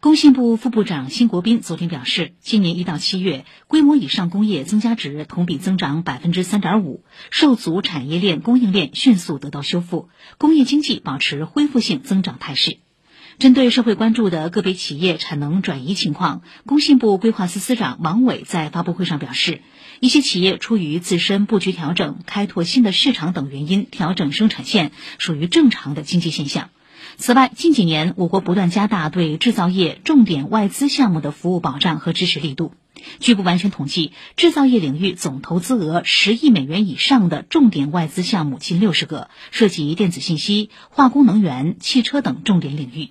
工信部副部长辛国斌昨天表示，今年一到七月，规模以上工业增加值同比增长百分之三点五，受阻产业链供应链迅速得到修复，工业经济保持恢复性增长态势。针对社会关注的个别企业产能转移情况，工信部规划司司长王伟在发布会上表示，一些企业出于自身布局调整、开拓新的市场等原因调整生产线，属于正常的经济现象。此外，近几年我国不断加大对制造业重点外资项目的服务保障和支持力度。据不完全统计，制造业领域总投资额十亿美元以上的重点外资项目近六十个，涉及电子信息、化工、能源、汽车等重点领域。